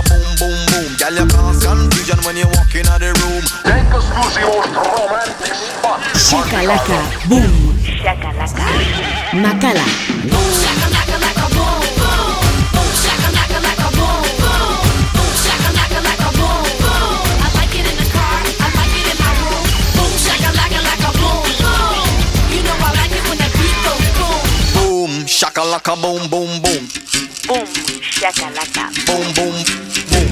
boom boom Shakalaka, boom. Shakalaka. Makala. Boom, shakalaka boom boom boom. Boom, shakalaka. Boom boom boom.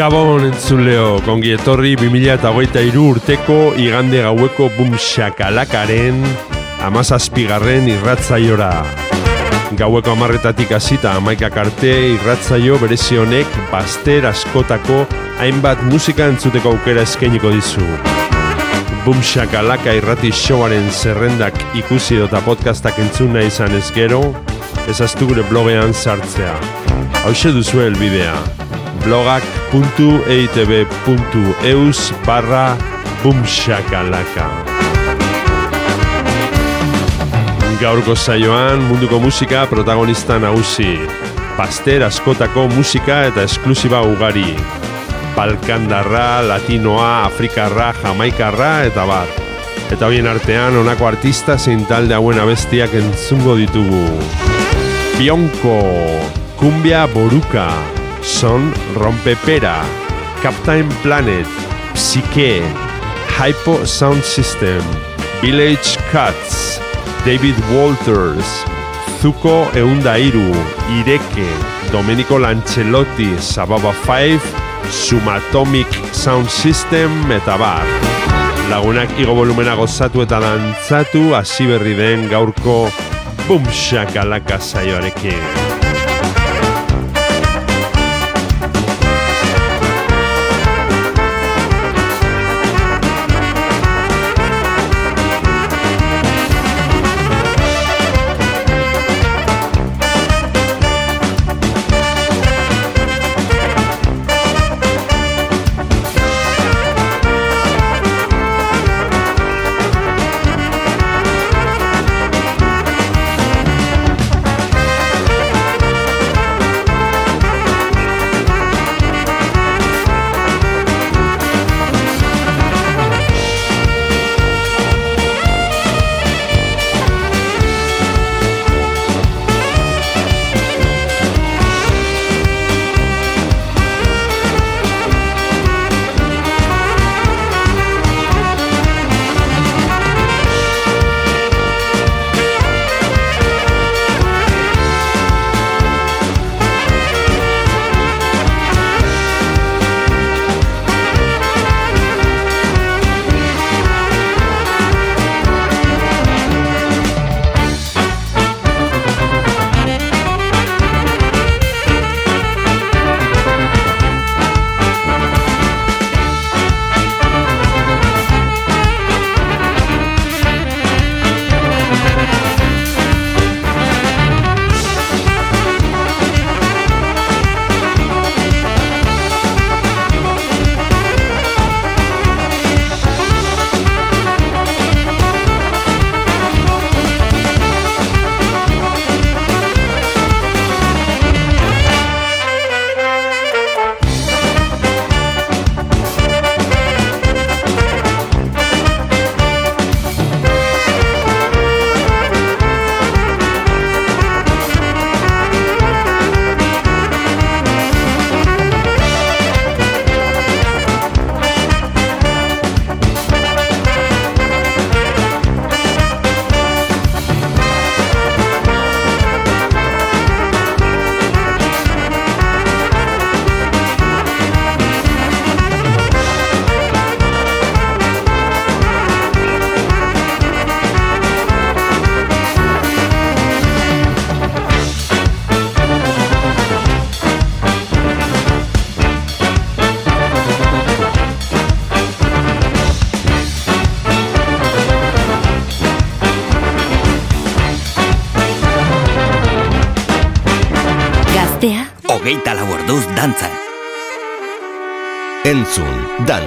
Gabon entzuleo, kongi etorri 2008 urteko igande gaueko bum shakalakaren amazazpigarren irratzaiora. Gaueko amarretatik hasita amaikak arte irratzaio berezi honek baster askotako hainbat musika entzuteko aukera eskainiko dizu. Bum shakalaka irrati showaren zerrendak ikusi eta podcastak entzuna izan ez gero, ezaztu gure blogean sartzea. Hau duzu helbidea blogak.eitb.eus barra bumshakalaka Gaurko saioan munduko musika protagonista nagusi. Paster askotako musika eta esklusiba ugari. Balkandarra, Latinoa, Afrikarra, Jamaikarra eta bar. Eta horien artean honako artista zein talde hauen abestiak entzungo ditugu. Bionko, Kumbia Boruka, son Rompepera, Captain Planet, Psyche, Hypo Sound System, Village Cuts, David Walters, Zuko Eundairu, Ireke, Domenico Lancelotti, Sababa 5, Sumatomic Sound System, eta bar. Lagunak igo volumena gozatu eta dantzatu, hasi berri den gaurko Bumshakalaka saioarekin.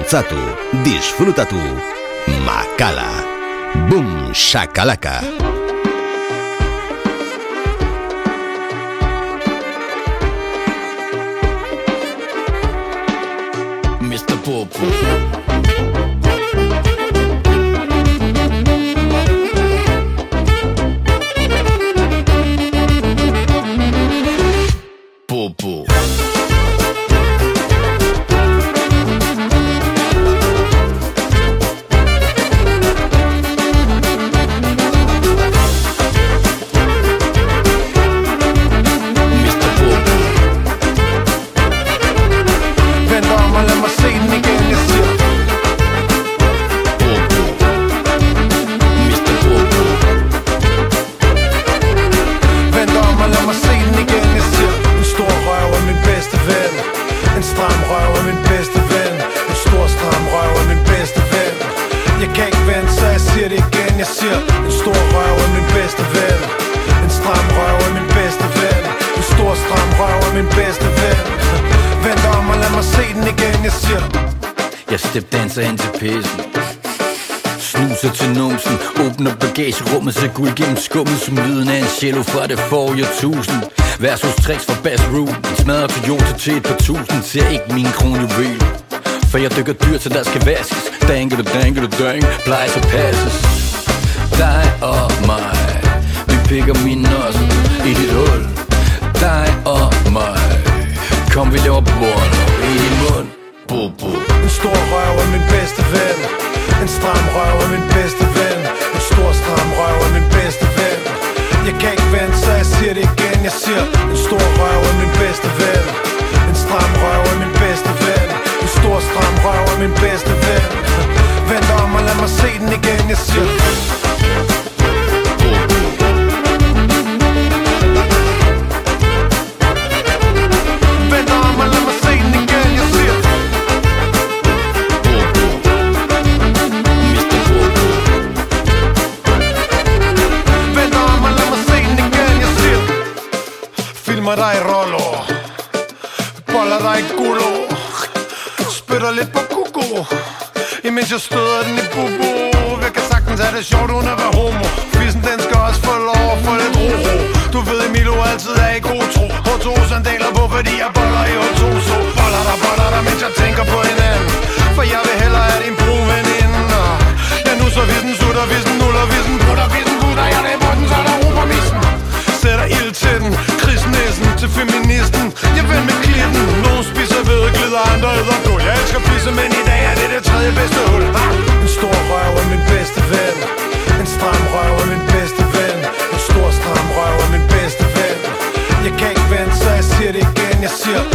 Dantzatu, disfrutatu, makala, bum, shakalaka. Det fra det tusind Versus tricks for Bass Root Smadrer smadret Toyota til et par tusind. Ser ikke min kronjuvel For jeg dykker dyr til der skal vaskes. Danke du danke du dang Plejer så passes. Dig og mig. Vi pikker min nos i dit hul. Dig og mig. Kom vi laver bord i din mund. Bo, bo. En stor røv er min bedste ven. En stram røv er min bedste ven. En stor stram røv er min bedste ven jeg kan ikke vente, så jeg siger det igen. Jeg siger, en stor røv er min bedste ven. En stram røv er min bedste ven. En stor stram røv er min bedste ven. 수영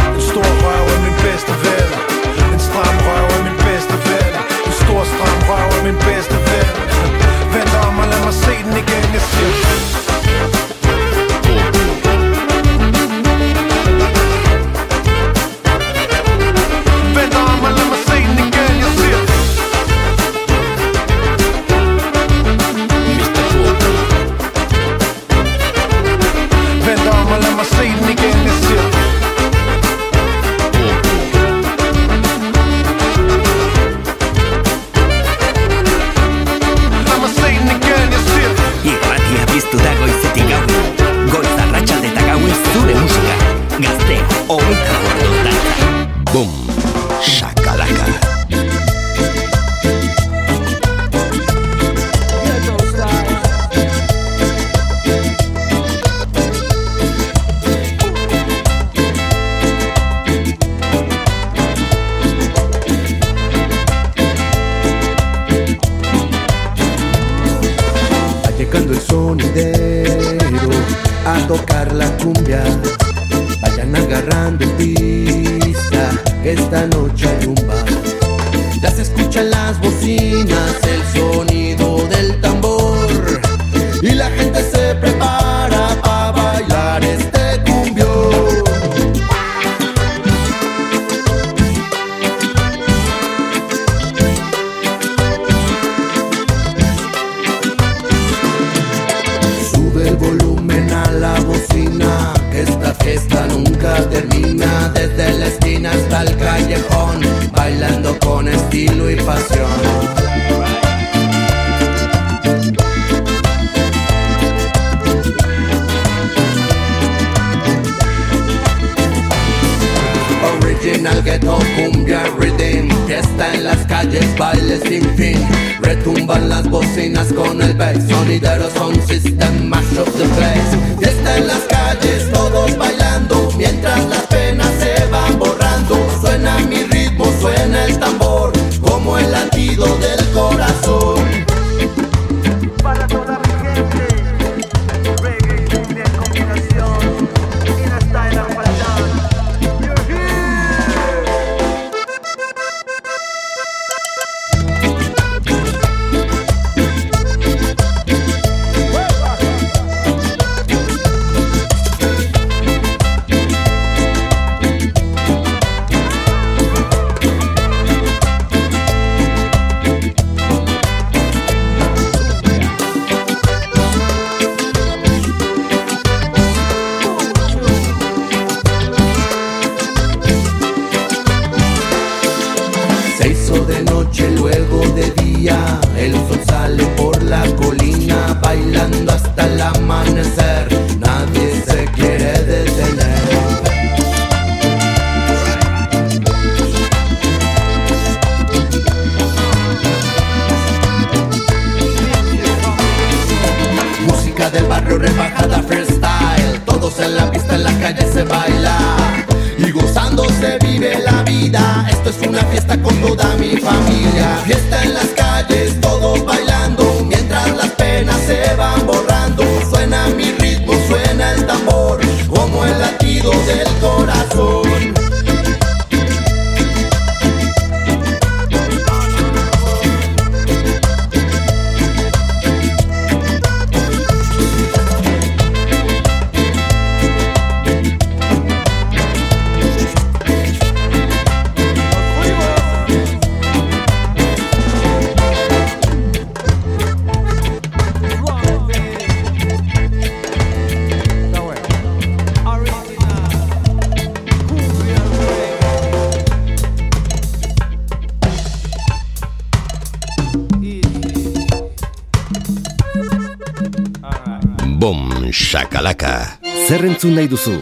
zer entzun nahi duzu.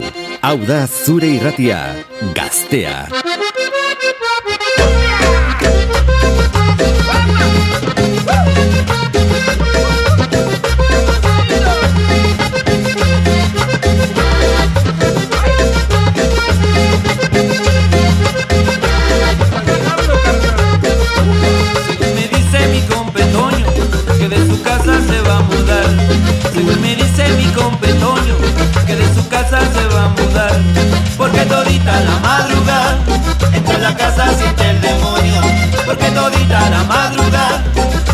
Hau da zure irratia, gaztea. todita la madrugada. Entro en la casa, siente el demonio Porque todita la madrugada.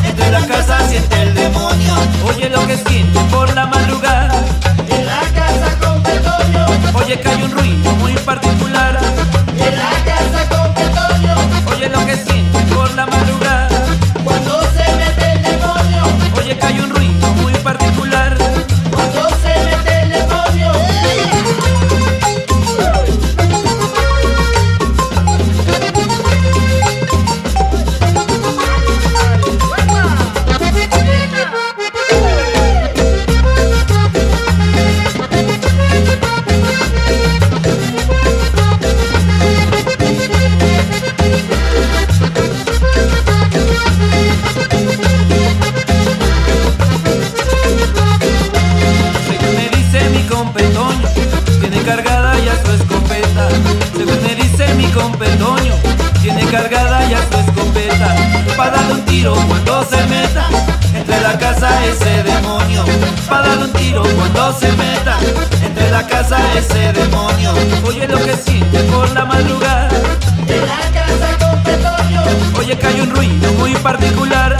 Entro en la casa, siente el demonio Oye lo que siento por la madrugada. En la casa con Petonio Oye que hay un ruido muy particular. tiro cuando se meta entre la casa ese demonio. Oye lo que siente por la madrugada. De la casa con Oye que hay un ruido muy particular.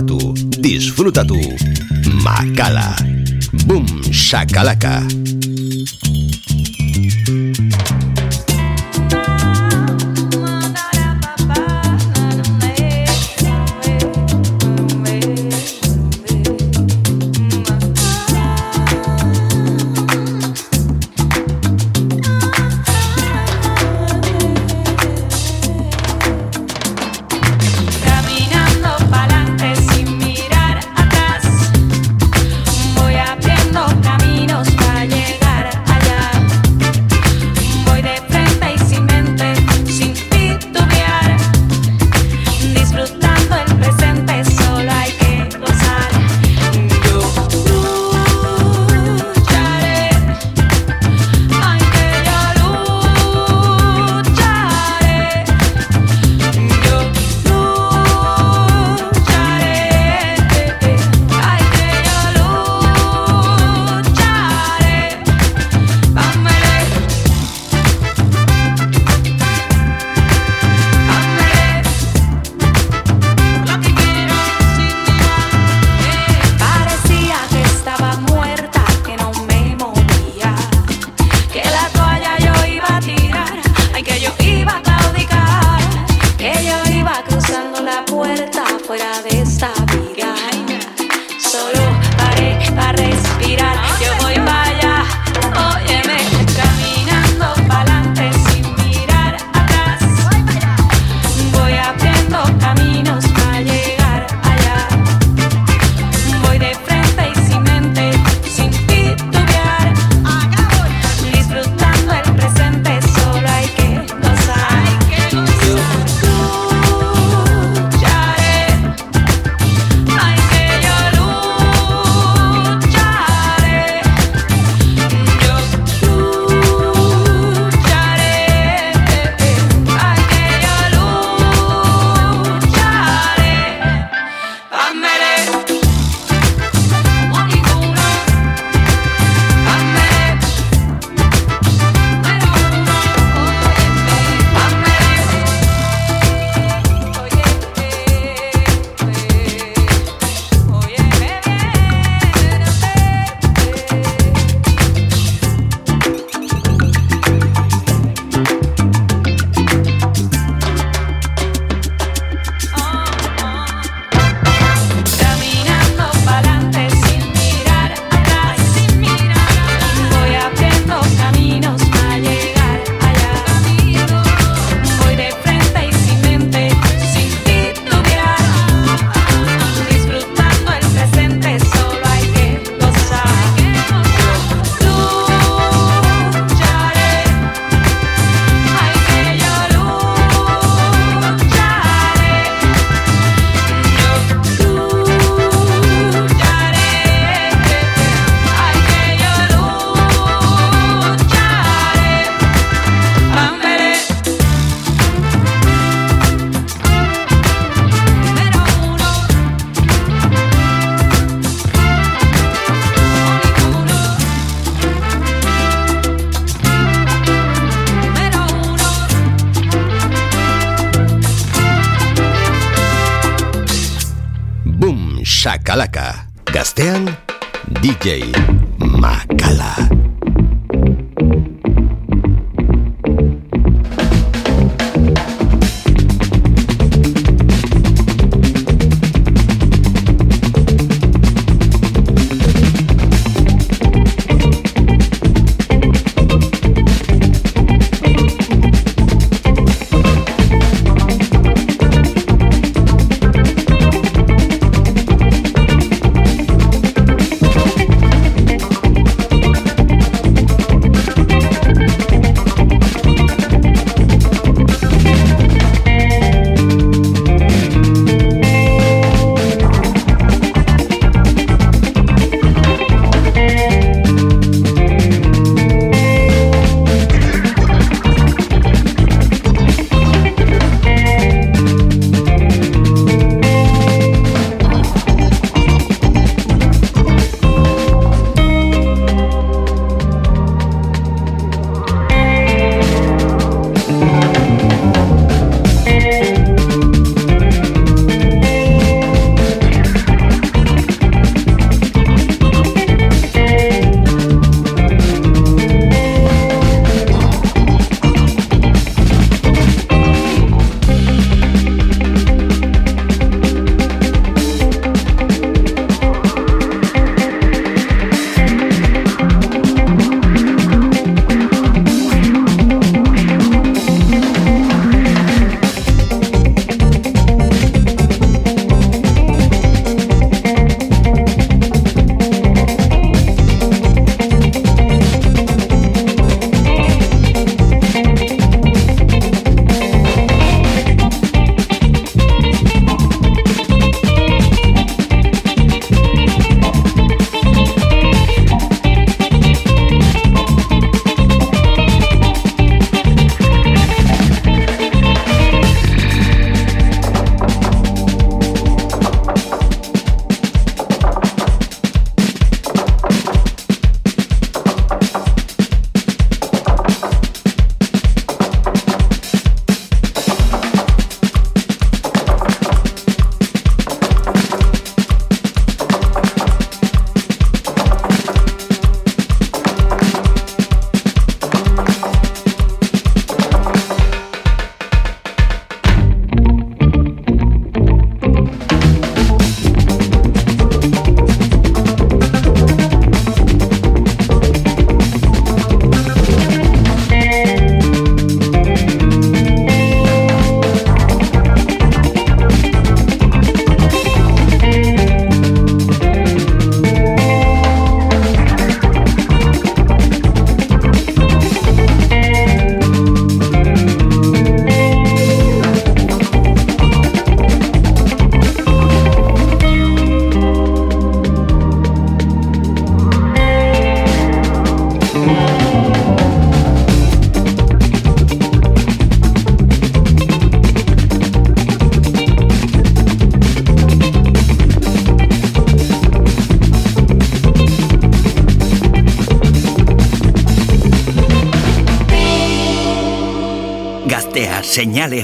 Dantzatu, disfrutatu. Makala. Bum, shakalaka.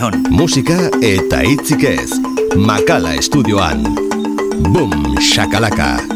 Hon. Musika eta hitzik ez. Makala estudioan. Boom, shakalaka.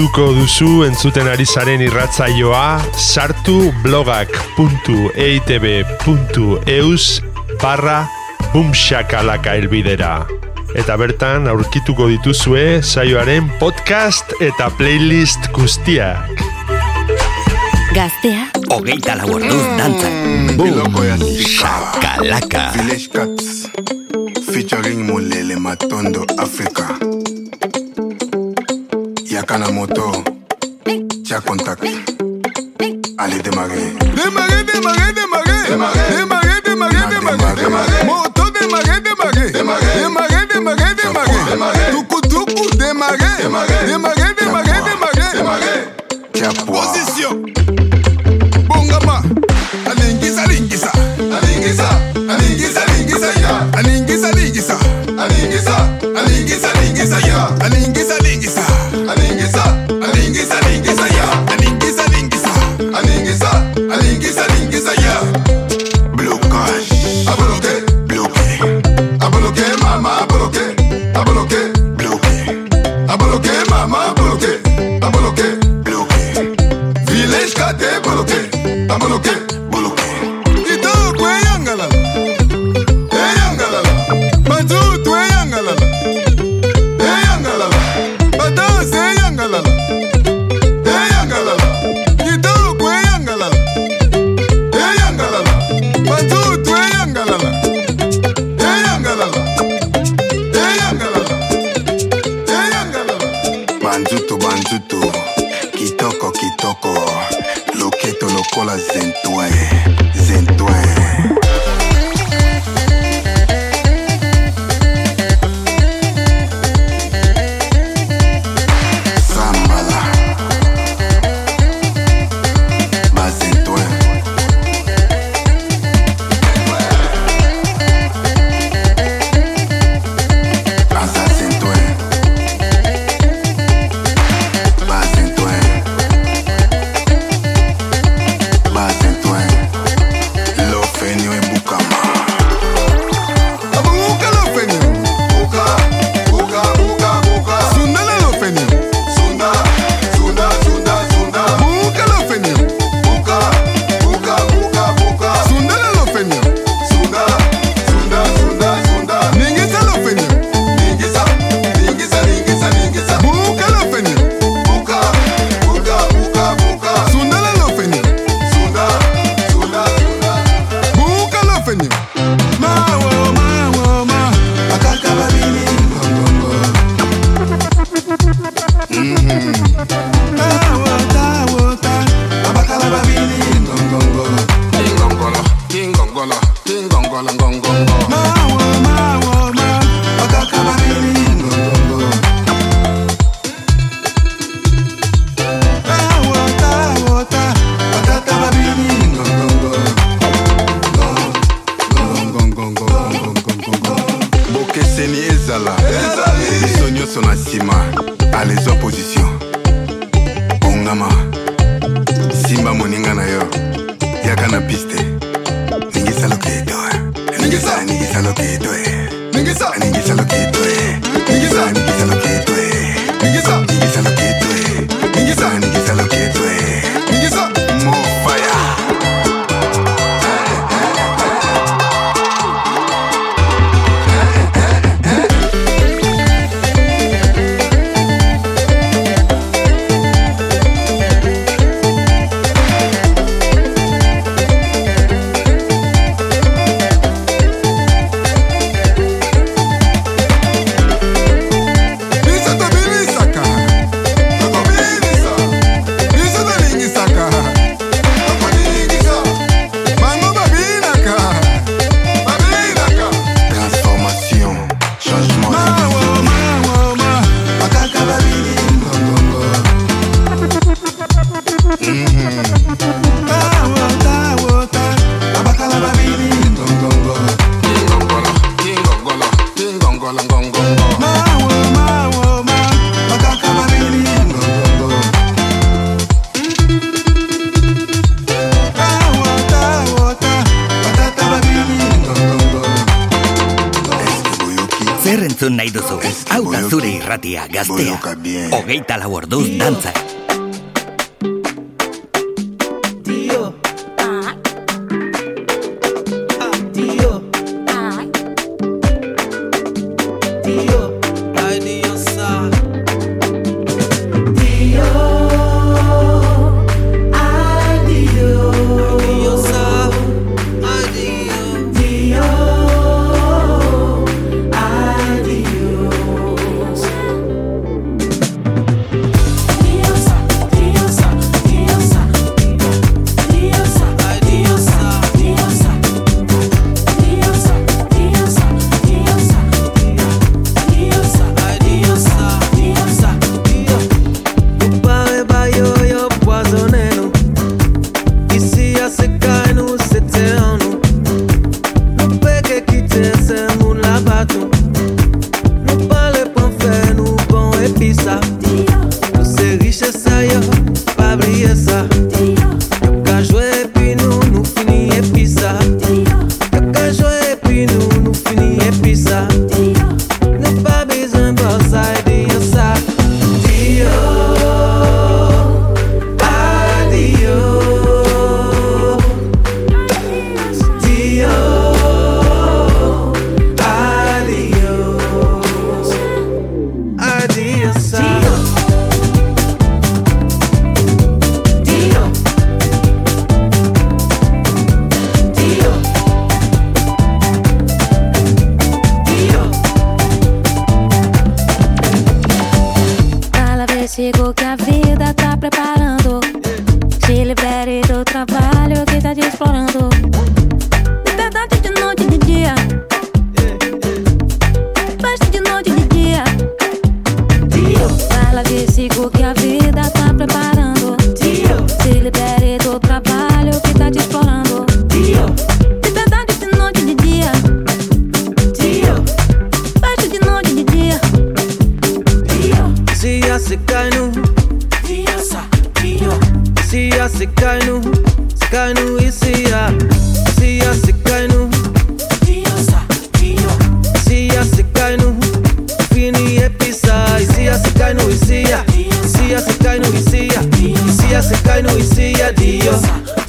Gustuko duzu entzuten ari zaren irratzaioa sartu blogak.eitb.eus barra bumxakalaka elbidera. Eta bertan aurkituko dituzue saioaren podcast eta playlist guztiak. Gaztea. Hogeita lau orduz dantzak. Boom, shakalaka. Village Cats featuring Mulele Matondo Africa. Yakana Moto, Cha Contact. Allez démarrer. Démarrer, démarrer, démarrer. Démarrer, démarrer, démarrer, démarrer. Moto démarrer, démarrer. Démarrer, démarrer, démarrer. Tuku tuku démarrer. Démarrer, loco, loqueto loco la zentuen, zentuen. ningisa lo que tú es. Ningisa, ningisa lo que tú es. Ningisa, ningisa lo que irratia gaztea. Hogeita lau orduz dantza.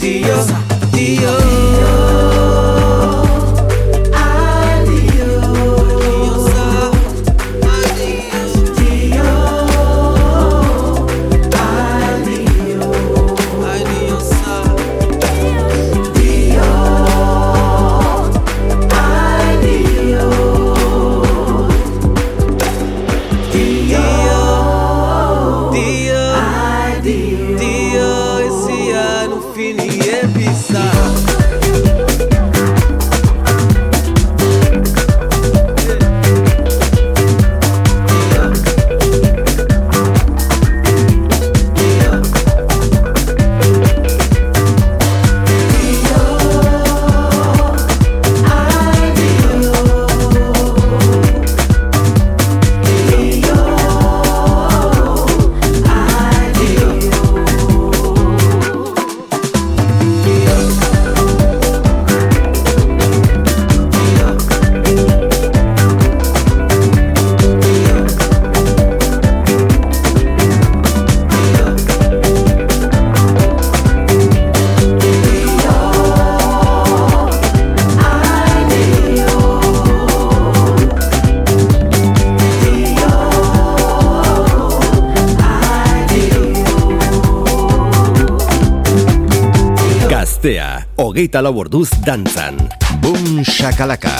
Dios. Hogeita lau orduz dantzan. Boom shakalaka.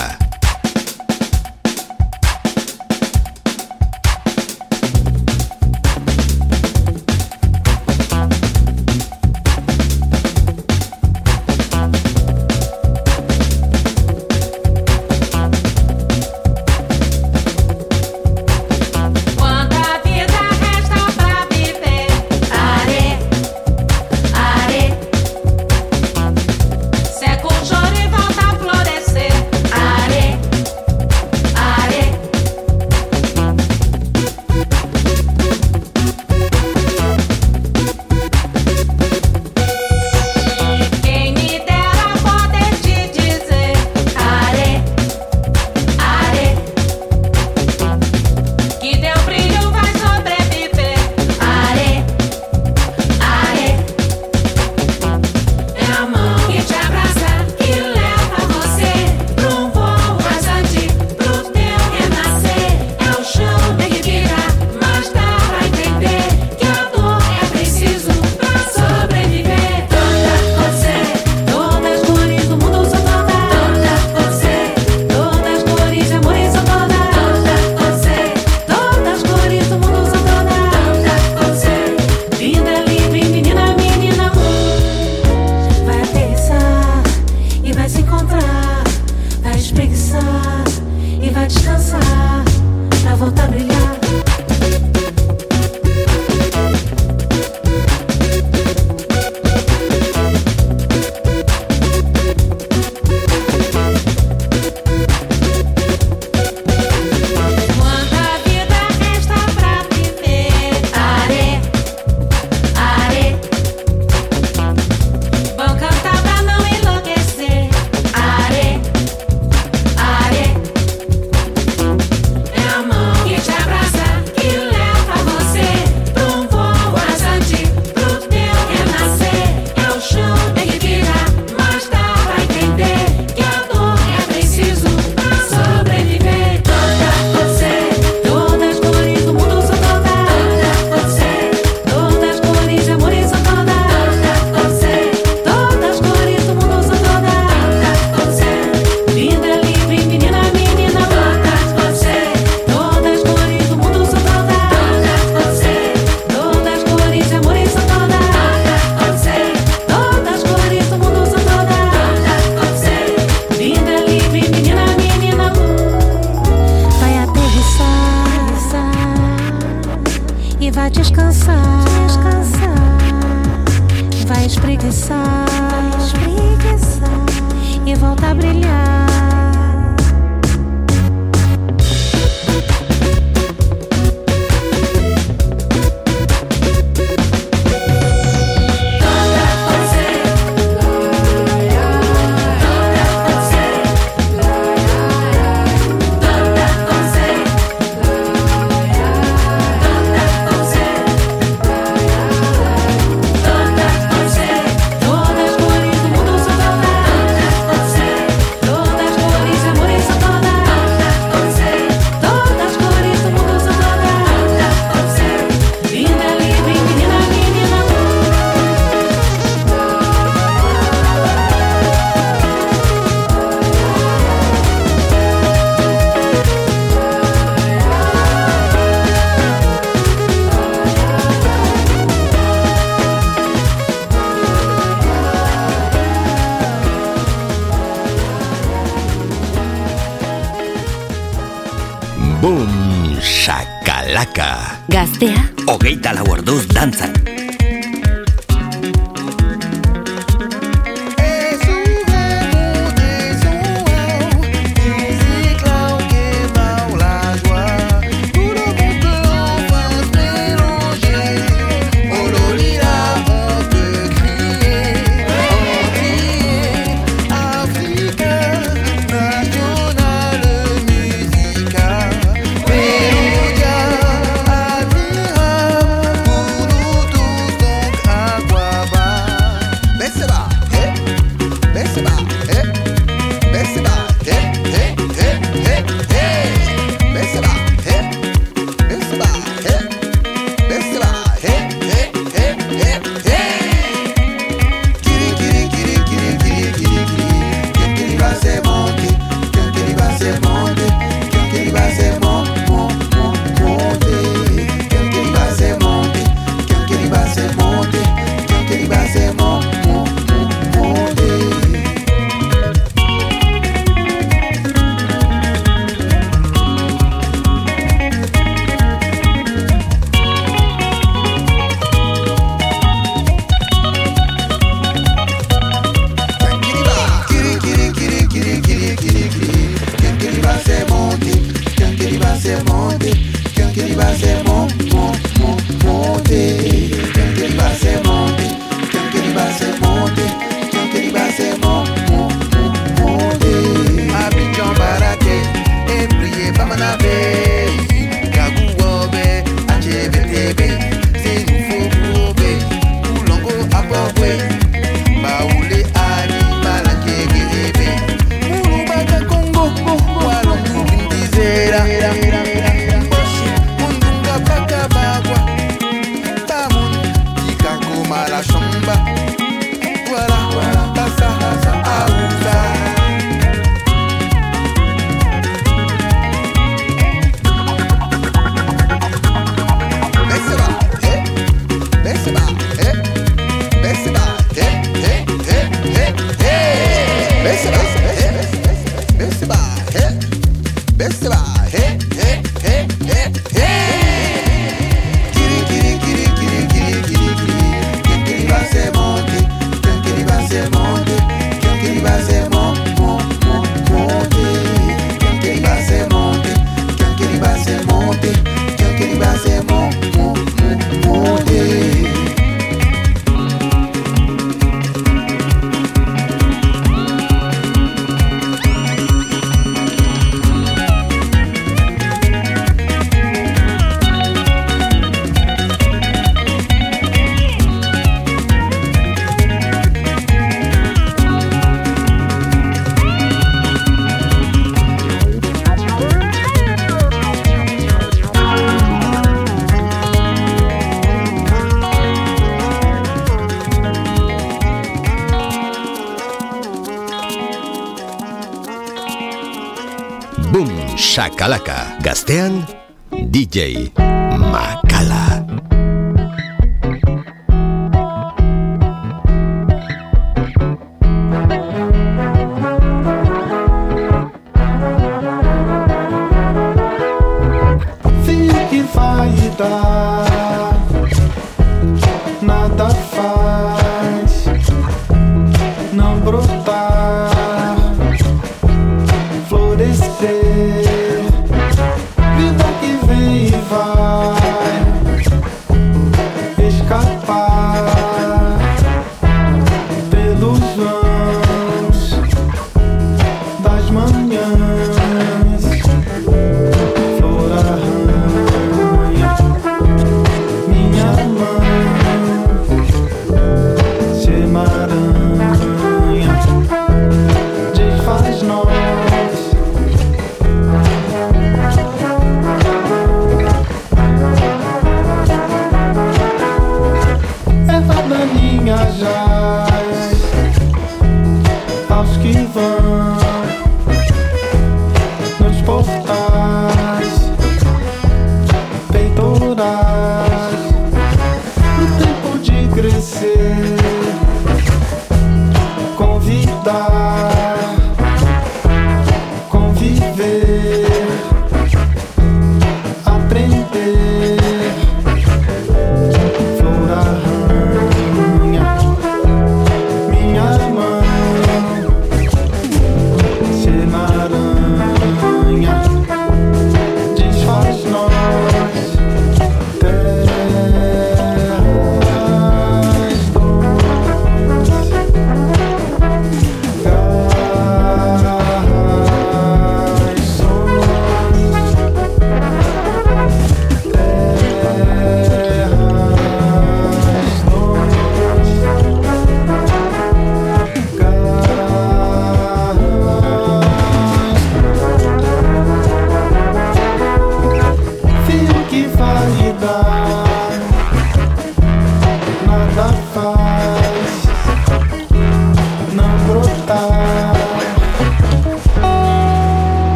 Shakalaka. Gaztea, hogeita lau orduz dantzan.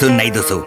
zun nahi dazo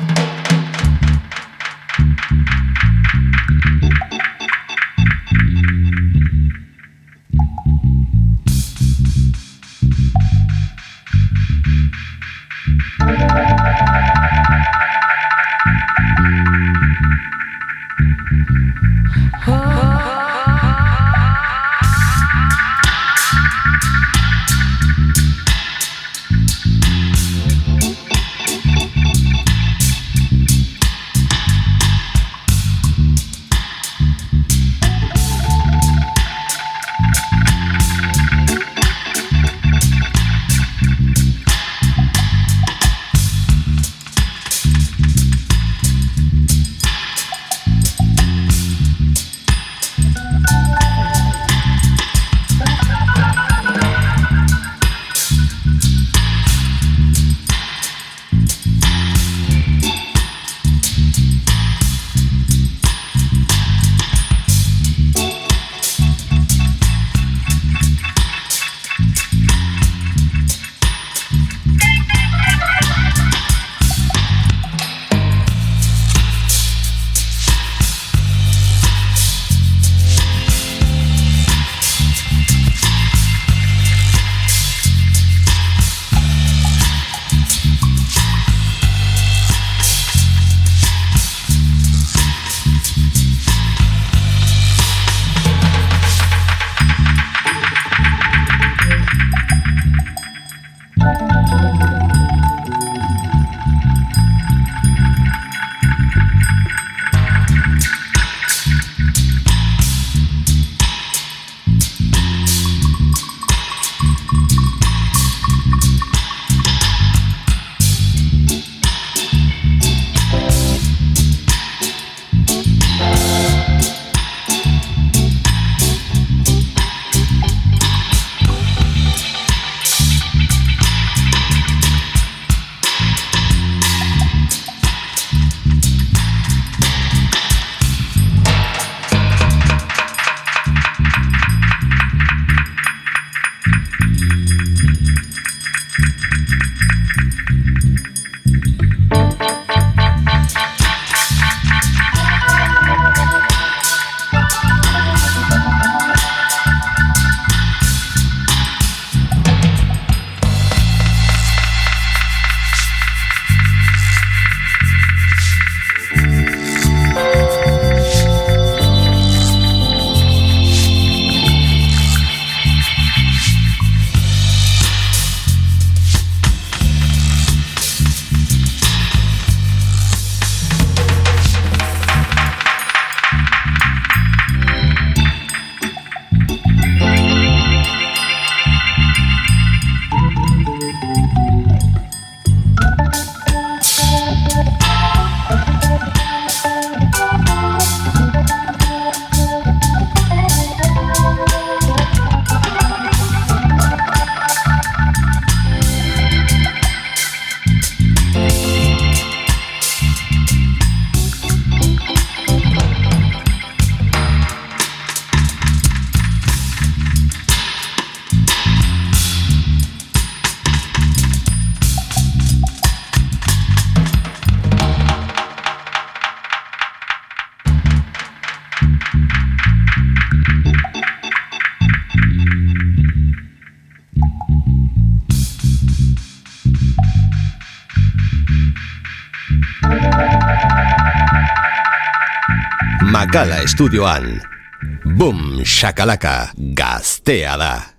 Makala estudioan. Boom, shakalaka, gaztea da.